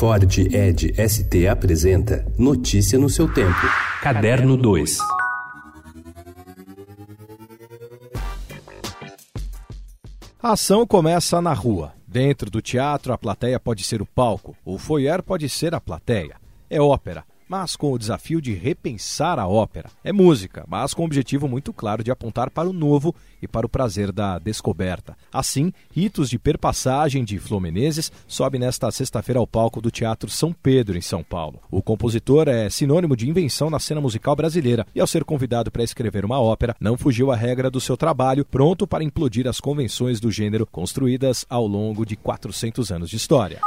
Ford Ed ST apresenta Notícia no seu tempo. Caderno 2. A ação começa na rua. Dentro do teatro, a plateia pode ser o palco, o foyer pode ser a plateia. É ópera, mas com o desafio de repensar a ópera. É música, mas com o objetivo muito claro de apontar para o novo e para o prazer da descoberta. Assim, Ritos de Perpassagem de Flô Menezes sobe nesta sexta-feira ao palco do Teatro São Pedro, em São Paulo. O compositor é sinônimo de invenção na cena musical brasileira e, ao ser convidado para escrever uma ópera, não fugiu à regra do seu trabalho, pronto para implodir as convenções do gênero construídas ao longo de 400 anos de história.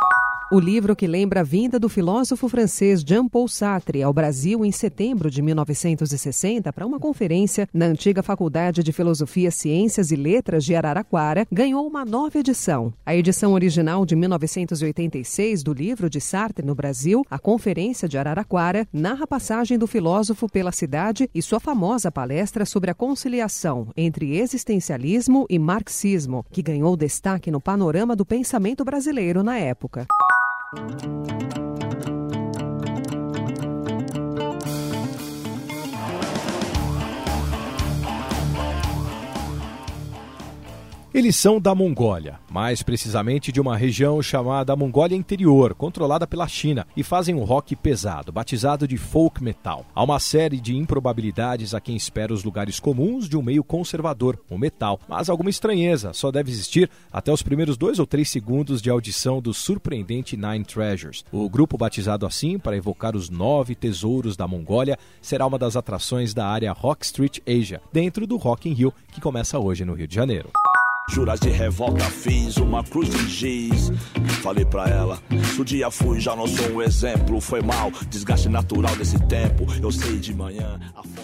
O livro que lembra a vinda do filósofo francês Jean-Paul Sartre ao Brasil em setembro de 1960 para uma conferência na antiga Faculdade de Filosofia, Ciências e Letras de Araraquara, ganhou uma nova edição. A edição original de 1986 do livro de Sartre no Brasil, a Conferência de Araraquara, narra a passagem do filósofo pela cidade e sua famosa palestra sobre a conciliação entre existencialismo e marxismo, que ganhou destaque no panorama do pensamento brasileiro na época. Thank you. Eles são da Mongólia, mais precisamente de uma região chamada Mongólia Interior, controlada pela China, e fazem um rock pesado, batizado de folk metal. Há uma série de improbabilidades a quem espera os lugares comuns de um meio conservador, o metal, mas alguma estranheza só deve existir até os primeiros dois ou três segundos de audição do surpreendente Nine Treasures. O grupo batizado assim, para evocar os nove tesouros da Mongólia, será uma das atrações da área Rock Street Asia, dentro do Rock in Rio, que começa hoje no Rio de Janeiro. Juras de revolta fiz, uma cruz de giz. Falei pra ela, se o dia fui, já não sou um exemplo. Foi mal, desgaste natural desse tempo. Eu sei de manhã, insônia.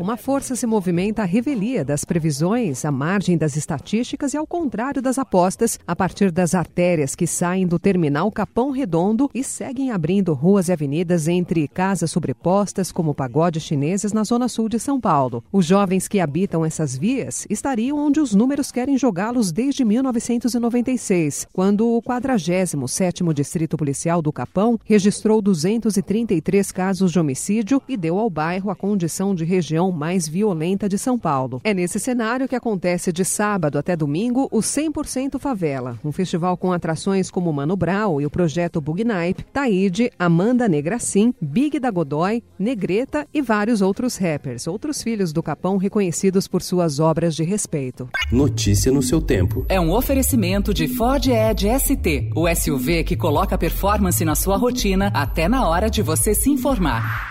Uma força se movimenta à revelia das previsões, à margem das estatísticas e ao contrário das apostas, a partir das artérias que saem do terminal Capão Redondo e seguem abrindo ruas e avenidas entre casas sobrepostas como pagodes chineses na zona sul de São Paulo. Os jovens que habitam essas vias estariam onde os números querem jogá-los desde 1996, quando o 47º Distrito Policial do Capão registrou 233 casos de homicídio e deu ao bairro a condição de região mais violenta de São Paulo. É nesse cenário que acontece de sábado até domingo o 100% Favela, um festival com atrações como Mano Brown e o projeto Bugnipe, Taíde, Amanda Negracim, Big da Godoy, Negreta e vários outros rappers, outros filhos do Capão reconhecidos por suas obras de respeito. Notícia no seu tempo. É um oferecimento de Ford Edge ST, o SUV que coloca performance na sua rotina até na hora de você se informar.